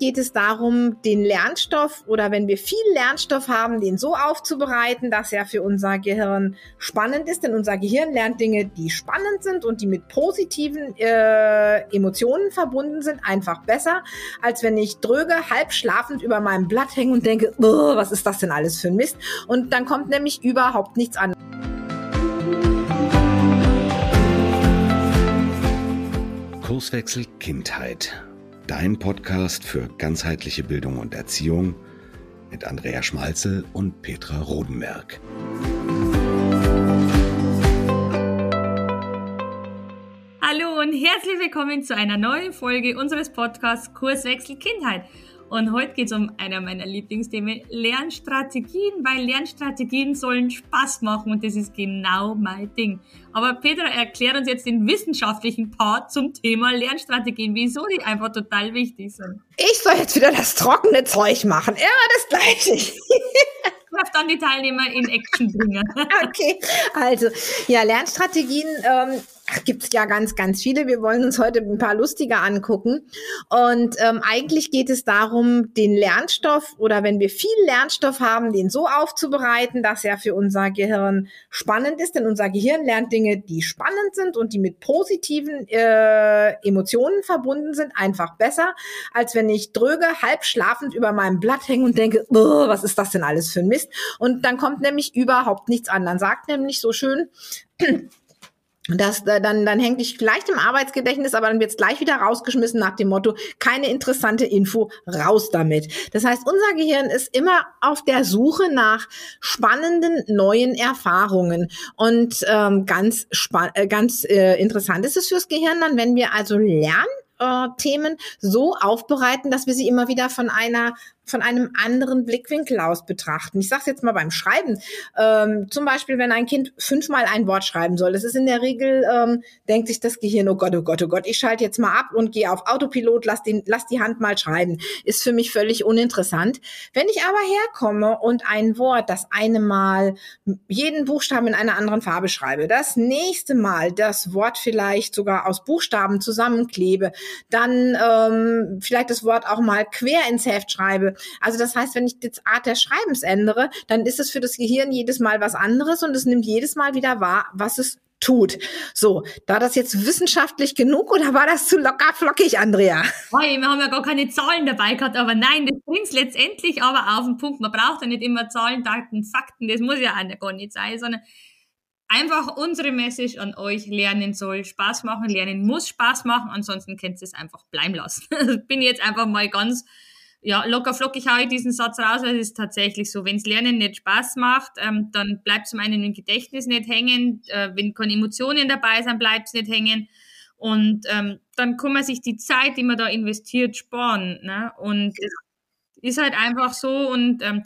geht es darum, den Lernstoff oder wenn wir viel Lernstoff haben, den so aufzubereiten, dass er für unser Gehirn spannend ist. Denn unser Gehirn lernt Dinge, die spannend sind und die mit positiven äh, Emotionen verbunden sind, einfach besser, als wenn ich dröge, halb schlafend über meinem Blatt hänge und denke, was ist das denn alles für ein Mist? Und dann kommt nämlich überhaupt nichts an. Kurswechsel Kindheit. Dein Podcast für ganzheitliche Bildung und Erziehung mit Andrea Schmalzel und Petra Rodenberg. Hallo und herzlich willkommen zu einer neuen Folge unseres Podcasts Kurswechsel Kindheit. Und heute geht es um einer meiner Lieblingsthemen, Lernstrategien, weil Lernstrategien sollen Spaß machen und das ist genau mein Ding. Aber Petra erklärt uns jetzt den wissenschaftlichen Part zum Thema Lernstrategien, wieso die einfach total wichtig sind. Ich soll jetzt wieder das trockene Zeug machen. Immer das Gleiche. darf dann die Teilnehmer in Action bringen. okay, also ja, Lernstrategien ähm, gibt es ja ganz, ganz viele. Wir wollen uns heute ein paar lustige angucken. Und ähm, eigentlich geht es darum, den Lernstoff oder wenn wir viel Lernstoff haben, den so aufzubereiten, dass er für unser Gehirn spannend ist. Denn unser Gehirn lernt Dinge, die spannend sind und die mit positiven äh, Emotionen verbunden sind, einfach besser, als wenn ich dröge, halb schlafend über meinem Blatt hänge und denke, was ist das denn alles für ein Mist? Und dann kommt nämlich überhaupt nichts an. Dann sagt nämlich so schön, das, dann, dann hängt dich vielleicht im Arbeitsgedächtnis, aber dann wird es gleich wieder rausgeschmissen nach dem Motto, keine interessante Info, raus damit. Das heißt, unser Gehirn ist immer auf der Suche nach spannenden neuen Erfahrungen. Und ähm, ganz, äh, ganz äh, interessant ist es fürs Gehirn dann, wenn wir also lernen, äh, Themen so aufbereiten, dass wir sie immer wieder von einer von einem anderen Blickwinkel aus betrachten. Ich sage jetzt mal beim Schreiben. Ähm, zum Beispiel, wenn ein Kind fünfmal ein Wort schreiben soll. Das ist in der Regel, ähm, denkt sich das Gehirn, oh Gott, oh Gott, oh Gott, ich schalte jetzt mal ab und gehe auf Autopilot, lass, den, lass die Hand mal schreiben. Ist für mich völlig uninteressant. Wenn ich aber herkomme und ein Wort, das eine Mal jeden Buchstaben in einer anderen Farbe schreibe, das nächste Mal das Wort vielleicht sogar aus Buchstaben zusammenklebe, dann ähm, vielleicht das Wort auch mal quer ins Heft schreibe, also das heißt, wenn ich die Art des Schreibens ändere, dann ist es für das Gehirn jedes Mal was anderes und es nimmt jedes Mal wieder wahr, was es tut. So, da das jetzt wissenschaftlich genug oder war das zu locker flockig, Andrea? Hey, wir haben ja gar keine Zahlen dabei gehabt, aber nein, das bringt letztendlich aber auf den Punkt. Man braucht ja nicht immer Zahlen, Daten, Fakten, das muss ja auch gar nicht sein, sondern einfach unsere Message an euch, Lernen soll Spaß machen, Lernen muss Spaß machen, ansonsten könnt ihr es einfach bleiben lassen. Bin jetzt einfach mal ganz ja, locker flockig haue ich diesen Satz raus, weil es ist tatsächlich so. Wenns Lernen nicht Spaß macht, ähm, dann bleibt zum einen im Gedächtnis nicht hängen, äh, wenn keine Emotionen dabei sind, bleibt es nicht hängen. Und ähm, dann kann man sich die Zeit, die man da investiert, sparen. Ne? Und es ist halt einfach so. Und ähm,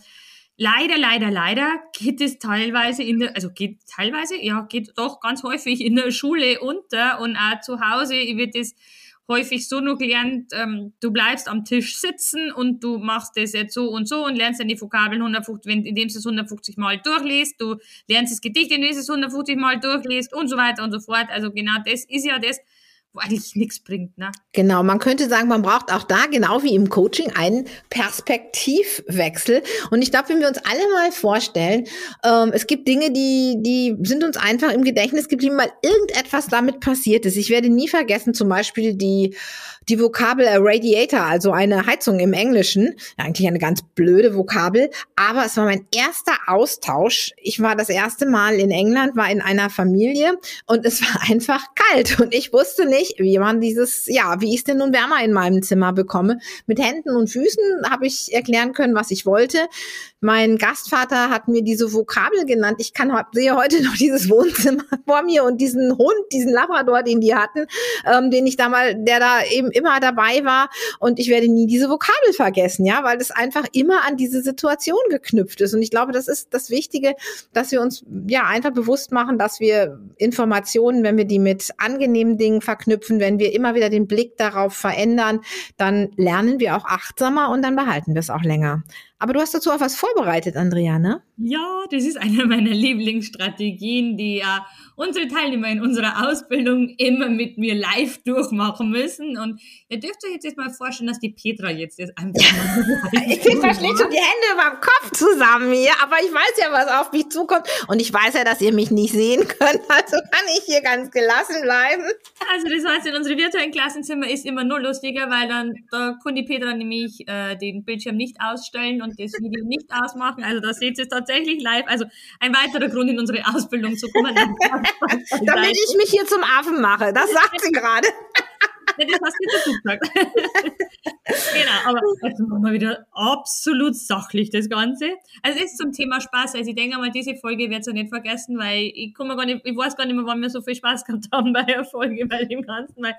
leider, leider, leider geht es teilweise in der, also geht teilweise, ja, geht doch ganz häufig in der Schule unter und auch zu Hause wird es häufig so nur gelernt, ähm, du bleibst am Tisch sitzen und du machst das jetzt so und so und lernst dann die Vokabeln 150, wenn, indem du es 150 Mal durchliest, du lernst das Gedicht, indem du es 150 Mal durchliest und so weiter und so fort. Also genau das ist ja das, wo eigentlich nichts bringt. Ne? Genau, man könnte sagen, man braucht auch da, genau wie im Coaching, einen Perspektivwechsel. Und ich glaube, wenn wir uns alle mal vorstellen, ähm, es gibt Dinge, die, die sind uns einfach im Gedächtnis geblieben, weil irgendetwas damit passiert ist. Ich werde nie vergessen, zum Beispiel die die Vokabel Radiator, also eine Heizung im Englischen, eigentlich eine ganz blöde Vokabel, aber es war mein erster Austausch. Ich war das erste Mal in England, war in einer Familie und es war einfach kalt und ich wusste nicht, wie man dieses, ja, wie ich es denn nun wärmer in meinem Zimmer bekomme. Mit Händen und Füßen habe ich erklären können, was ich wollte. Mein Gastvater hat mir diese Vokabel genannt. Ich kann sehe heute noch dieses Wohnzimmer vor mir und diesen Hund, diesen Labrador, den die hatten, ähm, den ich da mal, der da eben immer dabei war. Und ich werde nie diese Vokabel vergessen, ja, weil das einfach immer an diese Situation geknüpft ist. Und ich glaube, das ist das Wichtige, dass wir uns ja einfach bewusst machen, dass wir Informationen, wenn wir die mit angenehmen Dingen verknüpfen, wenn wir immer wieder den Blick darauf verändern, dann lernen wir auch achtsamer und dann behalten wir es auch länger. Aber du hast dazu auch was vorbereitet vorbereitet, Andrea, ne? Ja, das ist eine meiner Lieblingsstrategien, die ja unsere Teilnehmer in unserer Ausbildung immer mit mir live durchmachen müssen. Und ihr dürft euch jetzt mal vorstellen, dass die Petra jetzt das einfach mal Ich Petra schlägt schon die Hände beim Kopf zusammen hier, aber ich weiß ja, was auf mich zukommt. Und ich weiß ja, dass ihr mich nicht sehen könnt, also kann ich hier ganz gelassen bleiben. Also das heißt, in unserem virtuellen Klassenzimmer ist immer nur lustiger, weil dann da kann die Petra nämlich äh, den Bildschirm nicht ausstellen und das Video nicht ausmachen. Also da seht ihr es tatsächlich live. Also ein weiterer Grund in unsere Ausbildung zu kommen. Damit ich mich hier zum Affen mache. Das sagt sie gerade. Ja, das hast du dazu gesagt. genau, aber jetzt machen wir wieder absolut sachlich das Ganze. Also es ist zum Thema Spaß. Also ich denke mal, diese Folge wird ihr nicht vergessen, weil ich komme gar nicht, ich weiß gar nicht mehr, wann wir so viel Spaß gehabt haben bei der Folge, bei dem Ganzen. Weil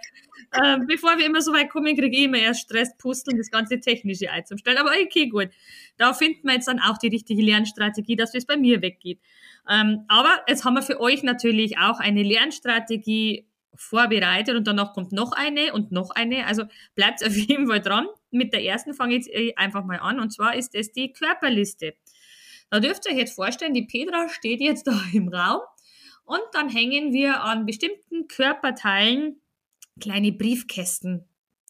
äh, bevor wir immer so weit kommen, kriege ich immer erst Stress, Pusteln, das ganze Technische einzustellen. Aber okay, gut. Da finden wir jetzt dann auch die richtige Lernstrategie, dass es bei mir weggeht. Ähm, aber jetzt haben wir für euch natürlich auch eine Lernstrategie vorbereitet und danach kommt noch eine und noch eine. Also bleibt auf jeden Fall dran. Mit der ersten fange ich äh, einfach mal an und zwar ist es die Körperliste. Da dürft ihr euch jetzt vorstellen, die Petra steht jetzt da im Raum und dann hängen wir an bestimmten Körperteilen kleine Briefkästen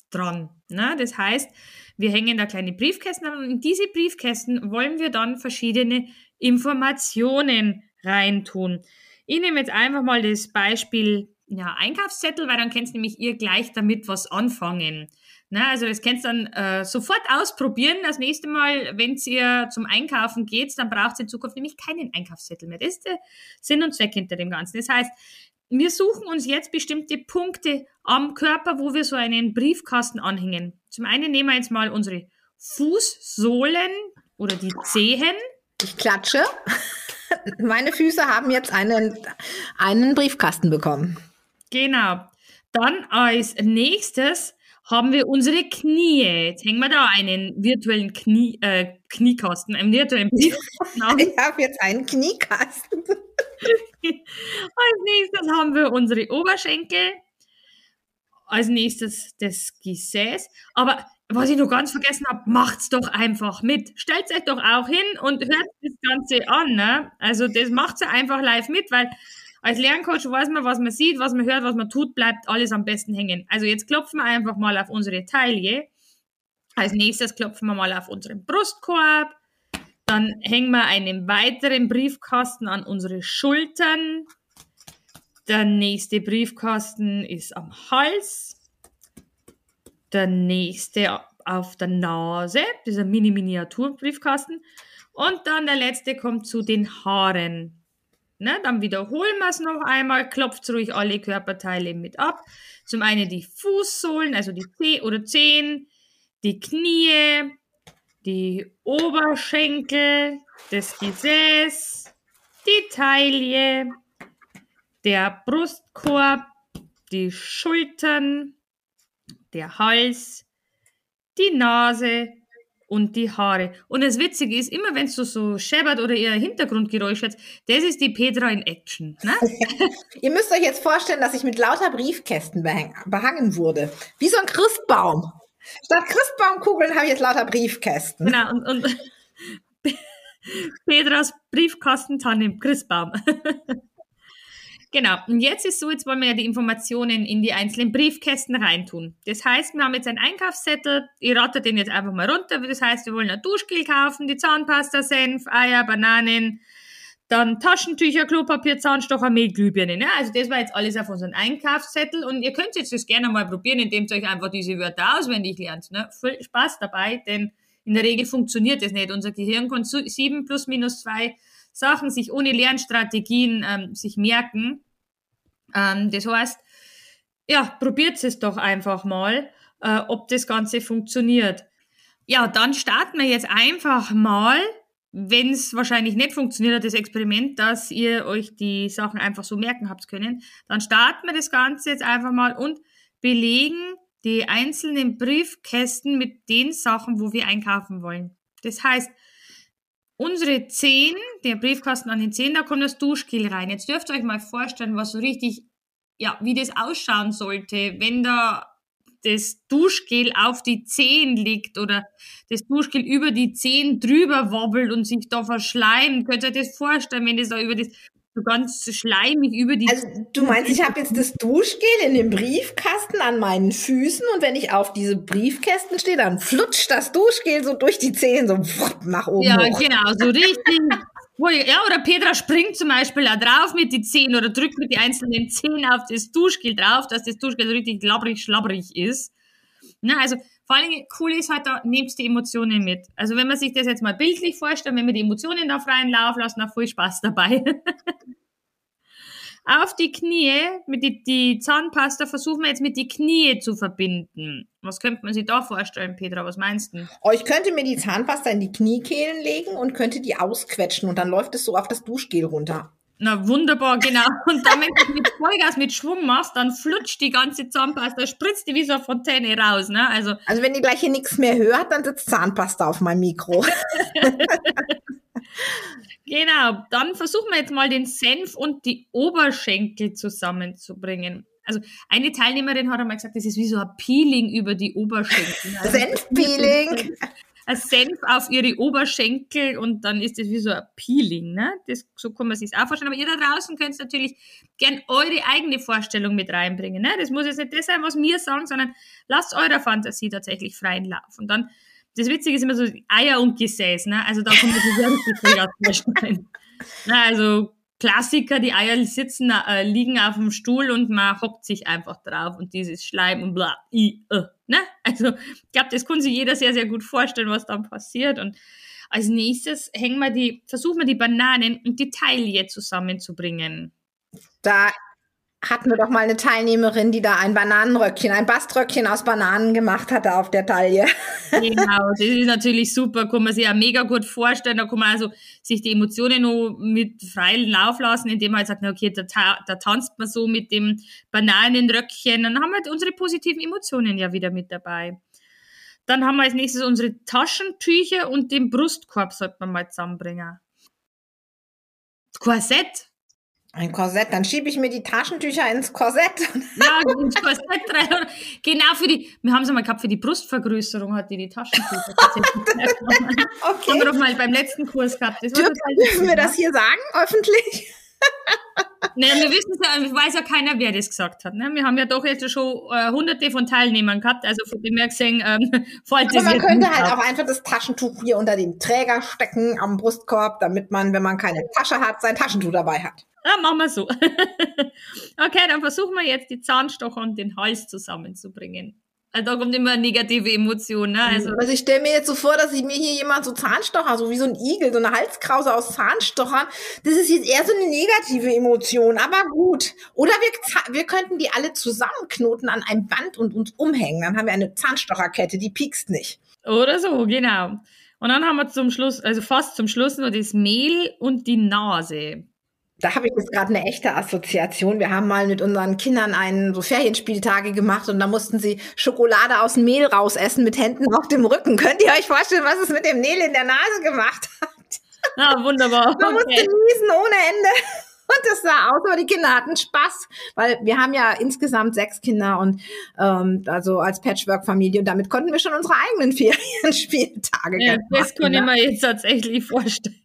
dran. Ne? Das heißt, wir hängen da kleine Briefkästen an und in diese Briefkästen wollen wir dann verschiedene Informationen reintun. Ich nehme jetzt einfach mal das Beispiel ja, Einkaufszettel, weil dann könnt ihr nämlich ihr gleich damit was anfangen. Na, also das könnt ihr dann äh, sofort ausprobieren. Das nächste Mal, wenn ihr zum Einkaufen geht, dann braucht ihr in Zukunft nämlich keinen Einkaufszettel mehr. Das ist der Sinn und Zweck hinter dem Ganzen. Das heißt, wir suchen uns jetzt bestimmte Punkte am Körper, wo wir so einen Briefkasten anhängen. Zum einen nehmen wir jetzt mal unsere Fußsohlen oder die Zehen. Ich klatsche. Meine Füße haben jetzt einen, einen Briefkasten bekommen. Genau. Dann als nächstes haben wir unsere Knie. Jetzt hängen wir da einen virtuellen Knie, äh, Kniekasten, einen virtuellen Briefkasten an. Ich habe jetzt einen Kniekasten. als nächstes haben wir unsere Oberschenkel. Als nächstes das Gesäß. Aber was ich noch ganz vergessen habe, macht's doch einfach mit. Stellt euch doch auch hin und hört das Ganze an. Ne? Also das macht's ja einfach live mit, weil als Lerncoach weiß man, was man sieht, was man hört, was man tut, bleibt alles am besten hängen. Also jetzt klopfen wir einfach mal auf unsere Taille. Als nächstes klopfen wir mal auf unseren Brustkorb. Dann hängen wir einen weiteren Briefkasten an unsere Schultern. Der nächste Briefkasten ist am Hals der nächste auf der Nase, dieser Mini-Miniaturbriefkasten. Und dann der letzte kommt zu den Haaren. Ne, dann wiederholen wir es noch einmal, klopft ruhig alle Körperteile mit ab. Zum einen die Fußsohlen, also die Zeh oder Zehen, die Knie, die Oberschenkel, das Gesäß, die Taille, der Brustkorb, die Schultern, der Hals, die Nase und die Haare. Und das Witzige ist, immer wenn es so, so scheppert oder ihr Hintergrundgeräusch hat, das ist die Petra in Action. Ne? ihr müsst euch jetzt vorstellen, dass ich mit lauter Briefkästen behangen wurde. Wie so ein Christbaum. Statt Christbaumkugeln habe ich jetzt lauter Briefkästen. Genau, und, und Petras Briefkastentanne im Christbaum. Genau. Und jetzt ist so, jetzt wollen wir ja die Informationen in die einzelnen Briefkästen reintun. Das heißt, wir haben jetzt einen Einkaufszettel. Ich rate den jetzt einfach mal runter. Das heißt, wir wollen ein Duschgel kaufen, die Zahnpasta, Senf, Eier, Bananen, dann Taschentücher, Klopapier, Zahnstocher, Mehl, Glühbirne. Ne? Also das war jetzt alles auf unseren Einkaufszettel. Und ihr könnt jetzt das gerne mal probieren, indem ihr euch einfach diese Wörter auswendig lernt. Ne? Viel Spaß dabei, denn in der Regel funktioniert das nicht. Unser Gehirn kann sieben plus minus zwei Sachen sich ohne Lernstrategien ähm, sich merken. Ähm, das heißt, ja, probiert es doch einfach mal, äh, ob das Ganze funktioniert. Ja, dann starten wir jetzt einfach mal, wenn es wahrscheinlich nicht funktioniert hat, das Experiment, dass ihr euch die Sachen einfach so merken habt können, dann starten wir das Ganze jetzt einfach mal und belegen die einzelnen Briefkästen mit den Sachen, wo wir einkaufen wollen. Das heißt, unsere 10, der Briefkasten an den 10, da kommt das Duschgel rein. Jetzt dürft ihr euch mal vorstellen, was so richtig, ja, wie das ausschauen sollte, wenn da das Duschgel auf die Zehen liegt oder das Duschgel über die Zehen drüber wobbelt und sich da verschleimt. Könnt ihr euch das vorstellen, wenn das da über das so ganz schleimig über die. Also du meinst, ich habe jetzt das Duschgel in dem Briefkasten an meinen Füßen und wenn ich auf diese Briefkästen stehe, dann flutscht das Duschgel so durch die Zehen so nach oben. Ja, hoch. genau, so richtig. ja, oder Petra springt zum Beispiel auch drauf mit die Zehen oder drückt mit die einzelnen Zehen auf das Duschgel drauf, dass das Duschgel so richtig labbrig, schlabbrig ist. Na, also vor Dingen cool ist halt, da nehmst die Emotionen mit. Also wenn man sich das jetzt mal bildlich vorstellt, wenn wir die Emotionen da freien Lauf lassen, da viel Spaß dabei. Auf die Knie, mit die, die Zahnpasta versuchen wir jetzt mit die Knie zu verbinden. Was könnte man sich da vorstellen, Petra? Was meinst du? Oh, ich könnte mir die Zahnpasta in die Kniekehlen legen und könnte die ausquetschen und dann läuft es so auf das Duschgel runter. Na wunderbar, genau. Und dann, wenn du mit Vollgas mit Schwung machst, dann flutscht die ganze Zahnpasta, spritzt die wie so eine Fontäne raus. Ne? Also, Also wenn ihr gleich hier nichts mehr hört, dann sitzt Zahnpasta auf meinem Mikro. genau, dann versuchen wir jetzt mal den Senf und die Oberschenkel zusammenzubringen. Also eine Teilnehmerin hat einmal gesagt, das ist wie so ein Peeling über die Oberschenkel. Also, Senfpeeling. Ein Senf auf ihre Oberschenkel und dann ist das wie so ein Peeling. Ne? Das, so kann man sich auch vorstellen. Aber ihr da draußen könnt natürlich gern eure eigene Vorstellung mit reinbringen. Ne? Das muss jetzt nicht das sein, was wir sagen, sondern lasst eurer Fantasie tatsächlich freien Lauf. Und dann, das Witzige ist immer so Eier und Gesäß. Ne? Also da kann man sich sehr richtig vorstellen. Ne? Also Klassiker, die Eier sitzen, äh, liegen auf dem Stuhl und man hockt sich einfach drauf und dieses Schleim und bla, i, äh, ne? Also, ich glaube, das kann sich jeder sehr, sehr gut vorstellen, was dann passiert. Und als nächstes hängen wir die, versuchen wir die Bananen und die Taille zusammenzubringen. Da hatten wir doch mal eine Teilnehmerin, die da ein Bananenröckchen, ein Baströckchen aus Bananen gemacht hatte auf der Taille. Genau, das ist natürlich super, kann man sich ja mega gut vorstellen. Da kann man also sich die Emotionen noch mit freien Lauf lassen, indem man halt sagt, okay, da, da tanzt man so mit dem Bananenröckchen. Dann haben wir unsere positiven Emotionen ja wieder mit dabei. Dann haben wir als nächstes unsere Taschentücher und den Brustkorb sollte man mal zusammenbringen. Korsett, Ein Korsett, dann schiebe ich mir die Taschentücher ins Korsett. Ja, ins Korsett rein. Genau für die, wir haben es einmal gehabt, für die Brustvergrößerung hat die die Taschentücher tatsächlich hergenommen. Haben wir Okay. doch mal beim letzten Kurs gehabt. Das Dürfen, dürfen wir witzig, das hier sagen, öffentlich? Ne, wir wissen es ja, weiß ja keiner, wer das gesagt hat. Ne? Wir haben ja doch jetzt schon äh, hunderte von Teilnehmern gehabt, also von dem her gesehen, ähm, fällt Aber das man könnte halt auch einfach das Taschentuch hier unter dem Träger stecken am Brustkorb, damit man, wenn man keine Tasche hat, sein Taschentuch dabei hat. Ja, machen wir so. okay, dann versuchen wir jetzt die Zahnstocher und den Hals zusammenzubringen. Also da kommt immer eine negative Emotion. Ne? Also, Also ich stelle mir jetzt so vor, dass ich mir hier jemand so Zahnstocher, so wie so ein Igel, so eine Halskrause aus Zahnstochern, das ist jetzt eher so eine negative Emotion, aber gut. Oder wir, wir könnten die alle zusammenknoten an einem Band und uns umhängen. Dann haben wir eine Zahnstocherkette, die piekst nicht. Oder so, genau. Und dann haben wir zum Schluss, also fast zum Schluss nur das Mehl und die Nase. Da habe ich jetzt gerade eine echte Assoziation. Wir haben mal mit unseren Kindern einen so Ferienspieltage gemacht und da mussten sie Schokolade aus dem Mehl rausessen mit Händen auf dem Rücken. Könnt ihr euch vorstellen, was es mit dem Mehl in der Nase gemacht hat? Ah, wunderbar. Man musste Okay. niesen ohne Ende. Und das sah aus, aber die Kinder hatten Spaß, weil wir haben ja insgesamt sechs Kinder und ähm, also als Patchwork-Familie und damit konnten wir schon unsere eigenen Ferienspieltage Ja, das kann ich ne? mir jetzt tatsächlich vorstellen.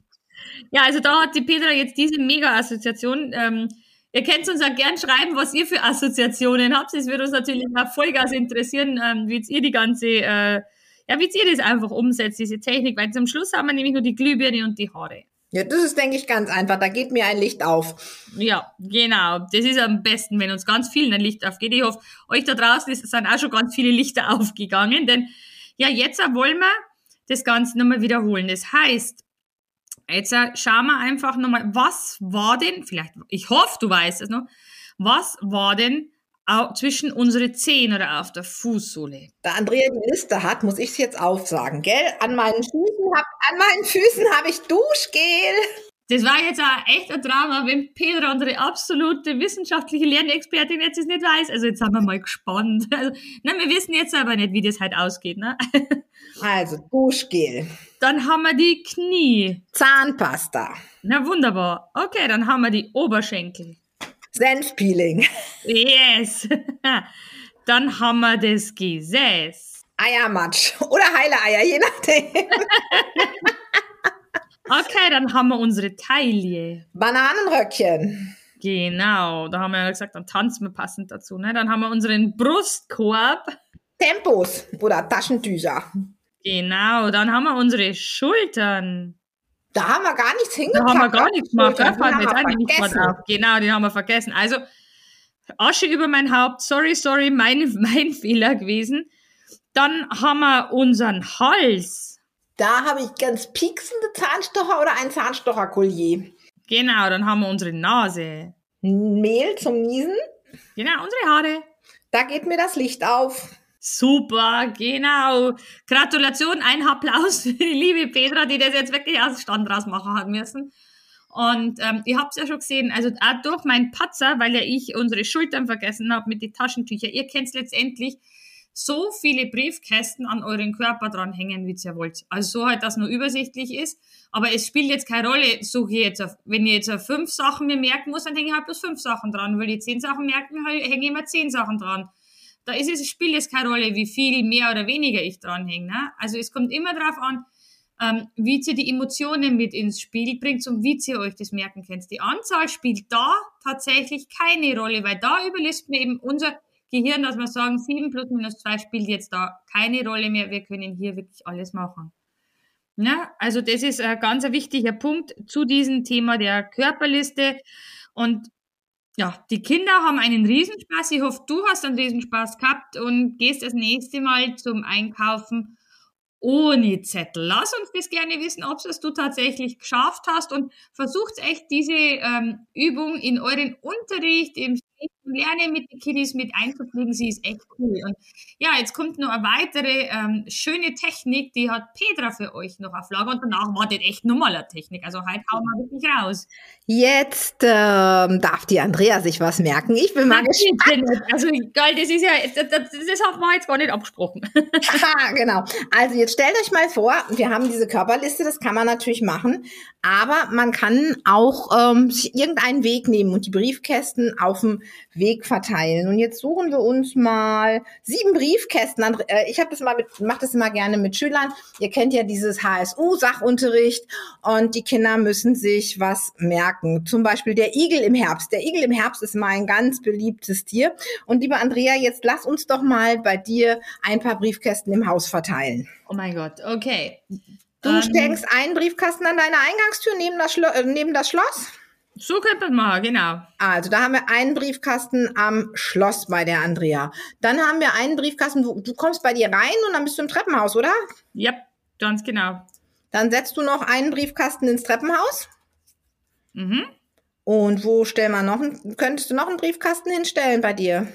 Ja, also da hat die Petra jetzt diese Mega-Assoziation. Ähm, ihr könnt uns auch gern schreiben, was ihr für Assoziationen habt. Es würde uns natürlich auch Vollgas interessieren, ähm, wie jetzt ihr die ganze, äh, ja, wie jetzt ihr das einfach umsetzt, diese Technik, weil zum Schluss haben wir nämlich nur die Glühbirne und die Haare. Ja, das ist, denke ich, ganz einfach. Da geht mir ein Licht auf. Ja, genau. Das ist am besten, wenn uns ganz vielen ein Licht aufgeht. Ich hoffe, euch da draußen ist, sind auch schon ganz viele Lichter aufgegangen, denn ja, jetzt wollen wir das Ganze nochmal wiederholen. Das heißt, jetzt äh, schauen wir einfach nochmal, was war denn, vielleicht, ich hoffe, du weißt es noch, was war denn zwischen unsere Zehen oder auf der Fußsohle? Da Andrea die Liste hat, muss ich es jetzt aufsagen, gell? An meinen Füßen hab, an meinen Füßen habe ich Duschgel. Das war jetzt auch echt ein Drama, wenn Petra, unsere absolute wissenschaftliche Lernexpertin, jetzt es nicht weiß. Also jetzt sind wir mal gespannt. Also, na, wir wissen jetzt aber nicht, wie das halt ausgeht. Ne? Also Duschgel, Dann haben wir die Knie. Zahnpasta, Na wunderbar. Okay, dann haben wir die Oberschenkel. Senfpeeling, Yes. dann haben wir das Gesäß. Eiermatsch oder heile Eier, je nachdem. Okay, dann haben wir unsere Taille. Bananenröckchen. Genau, da haben wir ja gesagt, dann tanzen wir passend dazu. Ne? Dann haben wir unseren Brustkorb. Tempos oder Taschentücher. Genau, dann haben wir unsere Schultern. Da haben wir gar nichts Da hingepackt. haben wir gar nichts gemacht. Da die fallen haben wir nicht drauf. Genau, den haben wir vergessen. Also, Asche über mein Haupt. Sorry, sorry, mein, mein Fehler gewesen. Dann haben wir unseren Hals. Da habe ich ganz pieksende Zahnstocher oder ein Zahnstocherkollier. Genau, dann haben wir unsere Nase. Mehl zum Niesen. Genau, unsere Haare. Da geht mir das Licht auf. Super, genau. Gratulation, ein Applaus für die liebe Petra, die das jetzt wirklich aus dem Stand rausmachen hat müssen. Und ähm, ihr habt es ja schon gesehen, also auch durch meinen Patzer, weil ja ich unsere Schultern vergessen habe mit den Taschentüchern, ihr könnt letztendlich so viele Briefkästen an euren Körper dranhängen, wie ihr wollt. Also so halt, dass nur übersichtlich ist. Aber es spielt jetzt keine Rolle, suche ich jetzt auf, wenn ich jetzt auf fünf Sachen mir merken muss, dann hänge ich halt bloß fünf Sachen dran. Will ich zehn Sachen merken, hänge ich immer zehn Sachen dran. Da ist es, spielt jetzt keine Rolle, wie viel mehr oder weniger ich dranhänge. Ne? Also es kommt immer darauf an, ähm, wie ihr die Emotionen mit ins Spiel bringt und wie ihr euch das merken könnt. Die Anzahl spielt da tatsächlich keine Rolle, weil da überlässt mir eben unser Gehirn, dass wir sagen, 7 plus minus 2 spielt jetzt da keine Rolle mehr. Wir können hier wirklich alles machen. Ja, also das ist ein ganz wichtiger Punkt zu diesem Thema der Körperliste. Und ja, die Kinder haben einen Riesenspaß. Ich hoffe, du hast einen Riesenspaß gehabt und gehst das nächste Mal zum Einkaufen ohne Zettel. Lass uns das gerne wissen, ob es du tatsächlich geschafft hast und versucht echt diese ähm, Übung in euren Unterricht, im Lernen mit den Kiddies mit einzupflegen. Sie ist echt cool. Und ja, jetzt kommt noch eine weitere ähm, schöne Technik, die hat Petra für euch noch auf Lager und danach wartet echt nochmal eine Technik. Also heute hauen wir wirklich raus. Jetzt ähm, darf die Andrea sich was merken. Ich bin mal gespannt. Also geil, das ist ja, das, das, haben wir jetzt gar nicht abgesprochen. Haha, genau. Also jetzt stellt euch mal vor, wir haben diese Körperliste, das kann man natürlich machen, aber man kann auch ähm, sich irgendeinen Weg nehmen und die Briefkästen auf dem Weg verteilen. Und jetzt suchen wir uns mal sieben Briefkästen. Äh, Ich habe das mal mit, mache das immer gerne mit Schülern. Ihr kennt ja dieses HSU-Sachunterricht und die Kinder müssen sich was merken. Zum Beispiel der Igel im Herbst. Der Igel im Herbst ist mal ein ganz beliebtes Tier. Und liebe Andrea, jetzt lass uns doch mal bei dir ein paar Briefkästen im Haus verteilen. Oh mein Gott, okay. Du Ähm, steckst einen Briefkasten an deine Eingangstür neben das, Schlo äh, neben das Schloss. So könnte man machen, genau. Also da haben wir einen Briefkasten am Schloss bei der Andrea. Dann haben wir einen Briefkasten, wo, du kommst bei dir rein und dann bist du im Treppenhaus, oder? Ja, ganz genau. Dann setzt du noch einen Briefkasten ins Treppenhaus. Mhm. Und wo stellen wir noch, einen- könntest du noch einen Briefkasten hinstellen bei dir?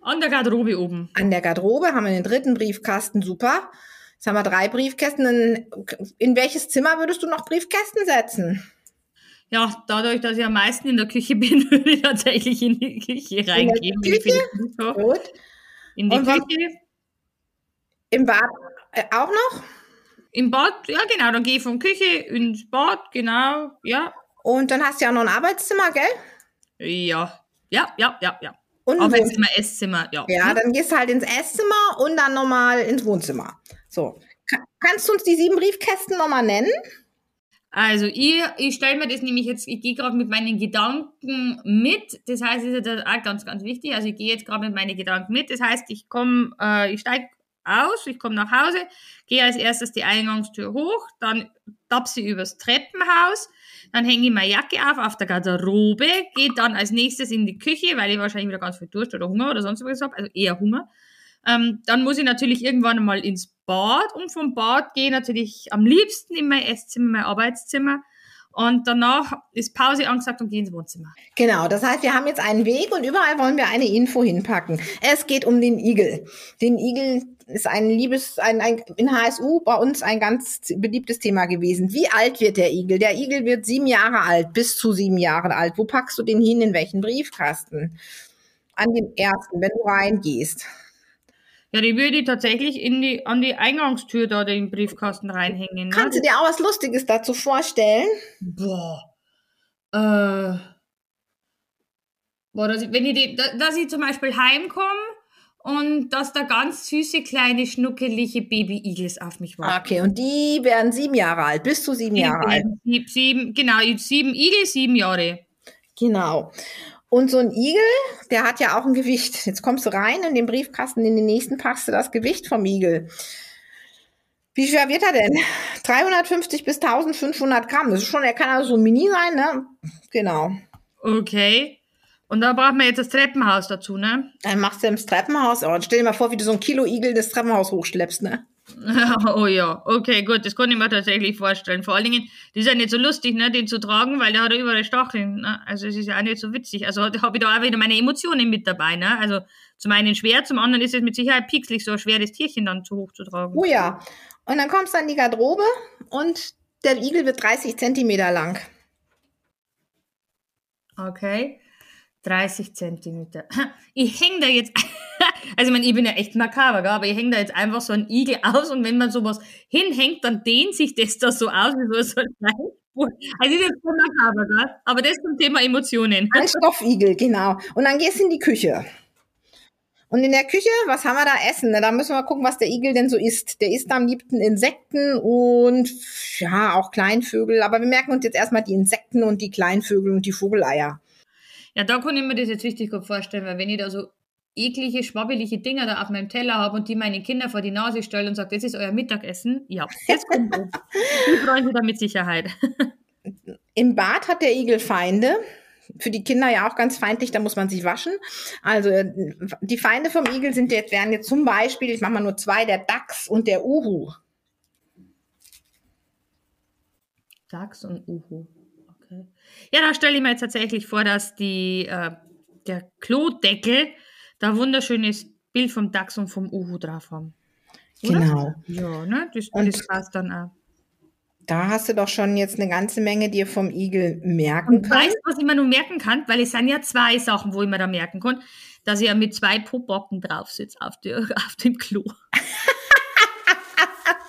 An der Garderobe oben. An der Garderobe haben wir den dritten Briefkasten, super. Jetzt haben wir drei Briefkästen. In welches Zimmer würdest du noch Briefkästen setzen? Ja, dadurch, dass ich am meisten in der Küche bin, würde ich tatsächlich in die Küche reingehen. Küche? Finde es so. Gut. In die Und Küche. Im Bad äh, auch noch? Im Bad, ja genau, dann gehe ich von Küche ins Bad, genau, ja. Und dann hast du ja noch ein Arbeitszimmer, gell? Ja, ja, ja, ja, ja. Und Arbeitszimmer, Esszimmer, ja. Ja, dann gehst du halt ins Esszimmer und dann nochmal ins Wohnzimmer. So. Ka- Kannst du uns die sieben Briefkästen nochmal nennen? Also ich, ich stelle mir das nämlich jetzt, ich gehe gerade mit meinen Gedanken mit. Das heißt, ist ja auch ganz, ganz wichtig. Also ich gehe jetzt gerade mit meinen Gedanken mit. Das heißt, ich komme, äh, ich steige aus, ich komme nach Hause, gehe als erstes die Eingangstür hoch, dann tapse ich übers Treppenhaus, dann hänge ich meine Jacke auf auf der Garderobe, gehe dann als nächstes in die Küche, weil ich wahrscheinlich wieder ganz viel Durst oder Hunger oder sonst was habe, also eher Hunger. Ähm, dann muss ich natürlich irgendwann mal ins Bad und vom Bad gehe ich natürlich am liebsten in mein Esszimmer, mein Arbeitszimmer. Und danach ist Pause angesagt und gehe ins Wohnzimmer. Genau, das heißt, wir haben jetzt einen Weg und überall wollen wir eine Info hinpacken. Es geht um den Igel. Den Igel ist ein liebes, ein, ein in HSU bei uns ein ganz beliebtes Thema gewesen. Wie alt wird der Igel? Der Igel wird sieben Jahre alt, bis zu sieben Jahre alt. Wo packst du den hin? In welchen Briefkasten? An den ersten, wenn du reingehst. Ja, die würde ich tatsächlich in die, an die Eingangstür da den Briefkasten reinhängen. Ne? Kannst du dir auch was Lustiges dazu vorstellen? Boah. Äh. Boah, dass ich, wenn ich die, da- dass ich zum Beispiel heimkomme und dass da ganz süße, kleine, schnuckelige Baby-Igels auf mich warten. Okay, und die werden sieben Jahre alt, bis zu sieben Die Jahre alt. sieben, genau, sieben Igel, sieben Jahre. Genau. Und so ein Igel, der hat ja auch ein Gewicht. Jetzt kommst du rein in den Briefkasten, in den nächsten packst du das Gewicht vom Igel. Wie schwer wird er denn? 350 bis 1500 Gramm. Das ist schon, er kann also so mini sein, ne? Genau. Okay. Und da braucht man jetzt das Treppenhaus dazu, ne? Dann machst du im Treppenhaus. Oh, stell dir mal vor, wie du so ein Kilo Igel das Treppenhaus hochschleppst, ne? oh ja, okay, gut, das kann ich mir tatsächlich vorstellen. Vor allen Dingen, das ist ja nicht so lustig, ne, den zu tragen, weil der hat ja überall Stacheln. Ne? Also es ist ja auch nicht so witzig. Also habe ich da auch wieder meine Emotionen mit dabei. Ne? Also zum einen schwer, zum anderen ist es mit Sicherheit piekslich, so ein schweres Tierchen dann zu hoch zu tragen. Oh ja. Und dann kommst du an die Garderobe und der Igel wird 30 Zentimeter lang. Okay. 30 Zentimeter. Ich hänge da jetzt, also ich meine, ich bin ja echt makaber, aber ich hänge da jetzt einfach so ein Igel aus und wenn man sowas hinhängt, dann dehnt sich das da so aus wie so ein. Also das ist so makaber, gell? aber das zum Thema Emotionen. Ein Stoffigel, genau. Und dann gehst du in die Küche. Und in der Küche, was haben wir da essen? Da müssen wir gucken, was der Igel denn so isst. Der isst am liebsten Insekten und ja, auch Kleinvögel. Aber wir merken uns jetzt erstmal die Insekten und die Kleinvögel und die Vogeleier. Ja, da kann ich mir das jetzt richtig gut vorstellen, weil wenn ich da so eklige, schwabbelige Dinger da auf meinem Teller habe und die meine Kinder vor die Nase stellen und sagt, das ist euer Mittagessen, ja, das kommt um. Die freuen sich da mit Sicherheit. Im Bad hat der Igel Feinde. Für die Kinder ja auch ganz feindlich, da muss man sich waschen. Also äh, die Feinde vom Igel sind jetzt, wären jetzt zum Beispiel, ich mache mal nur zwei, der Dachs und der Uhu. Dachs und Uhu. Okay. Ja, da stelle ich mir jetzt tatsächlich vor, dass die, äh, der Klodeckel da wunderschönes Bild vom Dachs und vom Uhu drauf haben. Oder? Genau. Ja, ne? Das, Und- das passt dann auch. Da hast du doch schon jetzt eine ganze Menge dir vom Igel merken Und können. weißt du, was ich mir nur merken kann? Weil es sind ja zwei Sachen, wo ich mir da merken kann, dass ich ja mit zwei Popocken drauf sitze auf, der- auf dem Klo.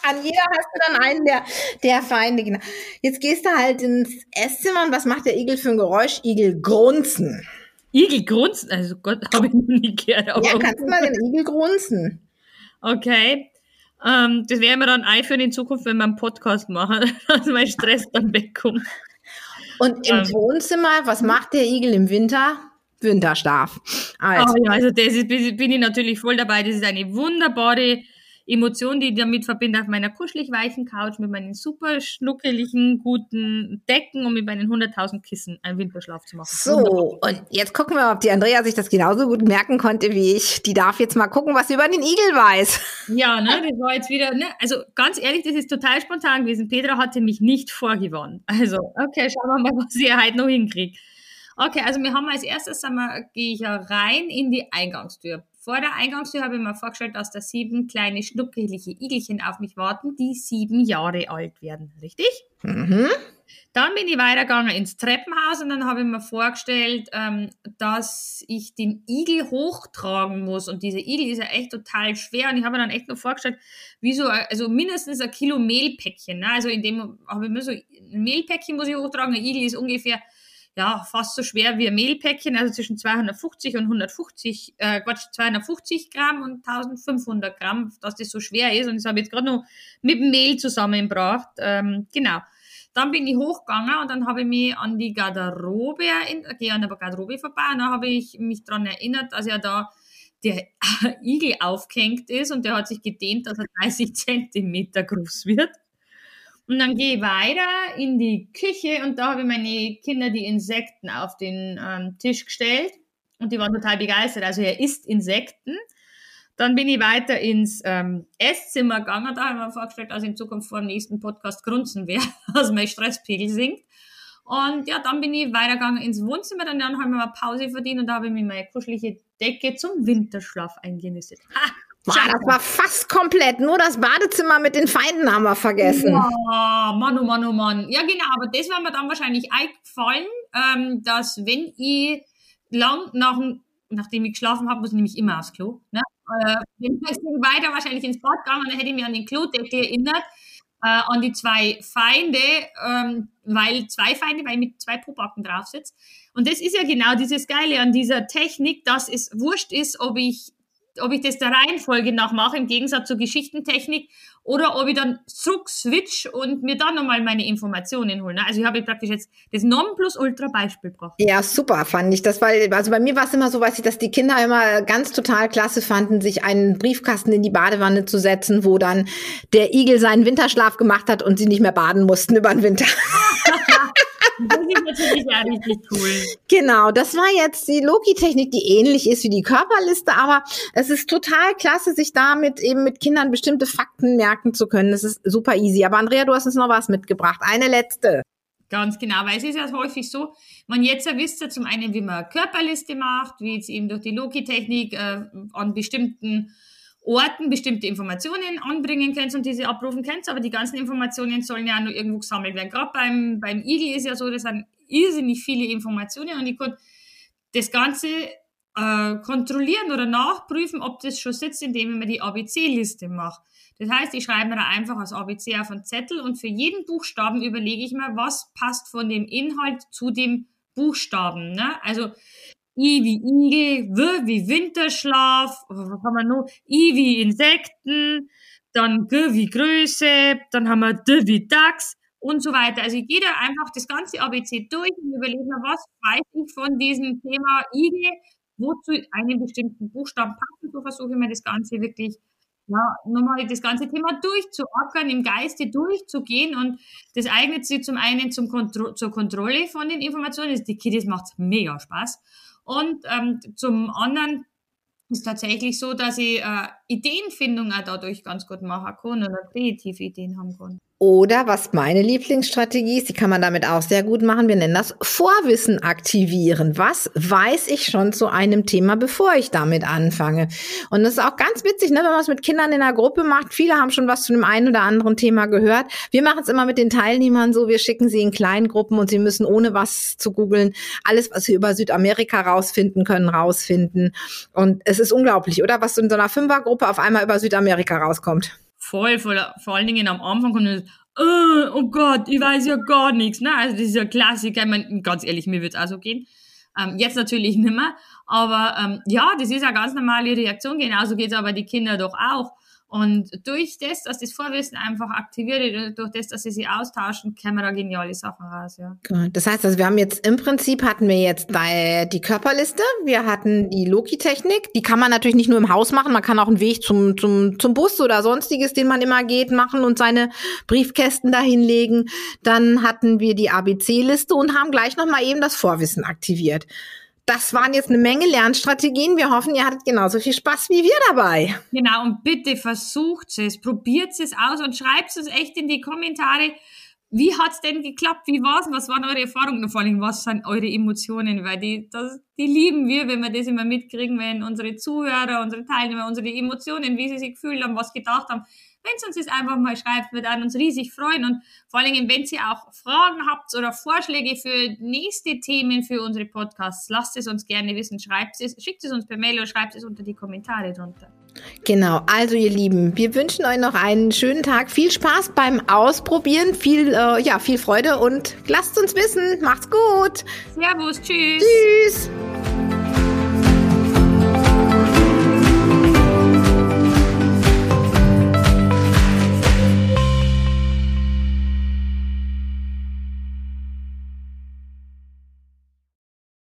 An jeder hast du dann einen der, der Feinde. Genau. Jetzt gehst du halt ins Esszimmer und was macht der Igel für ein Geräusch? Igel grunzen. Igel grunzen, also Gott, habe ich noch nie gehört. Ja, kannst du mal den Igel grunzen. Okay. Ähm, das werden wir dann einführen in Zukunft, wenn wir einen Podcast machen, dass mein Stress dann wegkommt. Und im Ähm. Wohnzimmer, was macht der Igel im Winter? Winterschlaf. Also, Ah, ja, also das ist, bin ich natürlich voll dabei. Das ist eine wunderbare Emotion, die ich damit verbinde auf meiner kuschelig weichen Couch mit meinen super schnuckeligen, guten Decken und mit meinen 100.000 Kissen einen Winterschlaf zu machen. Wunderbar. so, und jetzt gucken wir, ob die Andrea sich das genauso gut merken konnte wie ich. Die darf jetzt mal gucken, was sie über den Igel weiß. Ja, ne, das war jetzt wieder, ne, also ganz ehrlich, das ist total spontan gewesen. Petra hatte mich nicht vorgewarnt. Also, okay, schauen wir mal, was ich heute noch hinkriege. Okay, also wir haben als erstes einmal, gehe ich ja rein in die Eingangstür. Vor der Eingangstür habe ich mir vorgestellt, dass da sieben kleine schnuckelige Igelchen auf mich warten, die sieben Jahre alt werden. Richtig? Mhm. Dann bin ich weitergegangen ins Treppenhaus und dann habe ich mir vorgestellt, ähm, dass ich den Igel hochtragen muss. Und dieser Igel ist ja echt total schwer. Und ich habe mir dann echt nur vorgestellt, wie so, also mindestens ein Kilo Mehlpäckchen. Ne? Also in dem habe ich mir so ein Mehlpäckchen muss ich hochtragen. Ein Igel ist ungefähr ja, fast so schwer wie ein Mehlpäckchen, also zwischen 250 und 150, äh, Quatsch, 250 Gramm und 1500 Gramm, dass das so schwer ist. Und das habe ich jetzt gerade noch mit dem Mehl zusammengebracht. Ähm, genau. Dann bin ich hochgegangen und dann habe ich mich an die Garderobe erinnert, gehe an der Garderobe vorbei und dann habe ich mich daran erinnert, dass ja da der Igel aufgehängt ist und der hat sich gedehnt, dass er 30 Zentimeter groß wird. Und dann gehe ich weiter in die Küche und da habe ich meine Kinder die Insekten auf den ähm, Tisch gestellt und die waren total begeistert. Also er isst Insekten. Dann bin ich weiter ins ähm, Esszimmer gegangen. Da habe ich mir vorgestellt, dass ich in Zukunft vor dem nächsten Podcast grunzen werde, dass mein Stresspegel sinkt. Und ja, dann bin ich weitergegangen ins Wohnzimmer. Dann haben wir mal Pause verdient und da habe ich mir meine kuschelige Decke zum Winterschlaf eingenistet. Ha, Boah, das war fast komplett. Nur das Badezimmer mit den Feinden haben wir vergessen. Ja, Mann, oh Mann, oh Mann. Ja, genau, aber das war mir dann wahrscheinlich eingefallen, ähm, dass wenn ich lang nach, dem- nachdem ich geschlafen habe, muss ich nämlich immer aufs Klo. Ne? Äh, wenn ich weiter wahrscheinlich ins Bad gegangen, dann hätte ich mich an den Klodeckel erinnert, äh, an die zwei Feinde, ähm, weil zwei Feinde, weil ich mit zwei Pobacken drauf sitze. Und das ist ja genau dieses Geile an dieser Technik, dass es wurscht ist, ob ich ob ich das der Reihenfolge nach mache, im Gegensatz zur Geschichtentechnik, oder ob ich dann zurück switch und mir dann nochmal meine Informationen hole. Also ich habe praktisch jetzt das Nonplusultra-Beispiel gebracht. Ja, super fand ich das, weil, also bei mir war es immer so, weiß ich, dass die Kinder immer ganz total klasse fanden, sich einen Briefkasten in die Badewanne zu setzen, wo dann der Igel seinen Winterschlaf gemacht hat und sie nicht mehr baden mussten über den Winter. Das ist natürlich ja richtig cool. Genau, das war jetzt die Loki-Technik, die ähnlich ist wie die Körperliste, aber es ist total klasse, sich damit eben mit Kindern bestimmte Fakten merken zu können. Das ist super easy. Aber Andrea, du hast uns noch was mitgebracht. Eine letzte. Ganz genau, weil es ist ja häufig so, man jetzt ja wisst ja zum einen, wie man Körperliste macht, wie jetzt eben durch die Loki-Technik äh, an bestimmten Orten bestimmte Informationen anbringen kannst und diese abrufen kannst, aber die ganzen Informationen sollen ja auch nur irgendwo gesammelt werden. Gerade beim, beim Igel ist ja so, das sind irrsinnig viele Informationen und ich konnte das Ganze äh, kontrollieren oder nachprüfen, ob das schon sitzt, indem ich mir die ABC-Liste mache. Das heißt, ich schreibe mir da einfach als ABC auf einen Zettel und für jeden Buchstaben überlege ich mir, was passt von dem Inhalt zu dem Buchstaben. Ne? Also I wie Igel, W wie Winterschlaf, was haben wir noch? I wie Insekten, dann G wie Größe, dann haben wir D wie Dachs und so weiter. Also ich gehe da einfach das ganze ABC durch und überlege mir, was weiß ich von diesem Thema Igel, wozu einen bestimmten Buchstaben passen. So versuche ich mir das Ganze wirklich ja, nochmal das ganze Thema durchzuackern, im Geiste durchzugehen und das eignet sich zum einen zum Kontro zur Kontrolle von den Informationen. Die Kiddies macht mega Spaß und ähm, zum anderen ist tatsächlich so, dass ich äh, Ideenfindung auch dadurch ganz gut machen kann oder kreative Ideen haben kann. Oder was meine Lieblingsstrategie ist, die kann man damit auch sehr gut machen. Wir nennen das Vorwissen aktivieren. Was weiß ich schon zu einem Thema, bevor ich damit anfange? Und das ist auch ganz witzig, ne, wenn man es mit Kindern in einer Gruppe macht. Viele haben schon was zu dem einen oder anderen Thema gehört. Wir machen es immer mit den Teilnehmern so, wir schicken sie in kleinen Gruppen und sie müssen ohne was zu googeln alles, was sie über Südamerika rausfinden können, rausfinden. Und es ist unglaublich, oder? Was in so einer Fünfergruppe auf einmal über Südamerika rauskommt voll, voll, vor allen Dingen am Anfang kommt das, oh, oh Gott, ich weiß ja gar nichts, ne? Also das ist ja Klassiker, ich mein, ganz ehrlich, mir wird's auch so gehen. Ähm, jetzt natürlich nimmer, aber ähm, ja, das ist eine ganz normale Reaktion, genauso geht's aber die Kinder doch auch. Und durch das, dass das Vorwissen einfach aktiviert wird, durch das, dass sie sich austauschen, kommen da geniale Sachen raus, ja. Das heißt, also wir haben jetzt im Prinzip hatten wir jetzt die Körperliste, wir hatten die Loki-Technik, die kann man natürlich nicht nur im Haus machen, man kann auch einen Weg zum, zum, zum Bus oder sonstiges, den man immer geht, machen und seine Briefkästen dahinlegen. Dann hatten wir die ABC-Liste und haben gleich nochmal eben das Vorwissen aktiviert. Das waren jetzt eine Menge Lernstrategien. Wir hoffen, ihr hattet genauso viel Spaß wie wir dabei. Genau, und bitte versucht es, probiert es aus und schreibt es echt in die Kommentare. Wie hat's denn geklappt? Wie war's? Was waren eure Erfahrungen? Und vor allem, was sind eure Emotionen? Weil die, das, die lieben wir, wenn wir das immer mitkriegen, wenn unsere Zuhörer, unsere Teilnehmer, unsere Emotionen, wie sie sich gefühlt haben, was gedacht haben wenn ihr uns das einfach mal schreibt, wird an uns riesig freuen. Und vor allen Dingen, wenn ihr auch Fragen habt oder Vorschläge für nächste Themen für unsere Podcasts, lasst es uns gerne wissen. Schreibt es, schickt es uns per Mail oder schreibt es unter die Kommentare drunter. Genau, also ihr Lieben, wir wünschen euch noch einen schönen Tag. Viel Spaß beim Ausprobieren, viel, äh, ja, viel Freude und lasst uns wissen. Macht's gut. Servus, tschüss. Tschüss.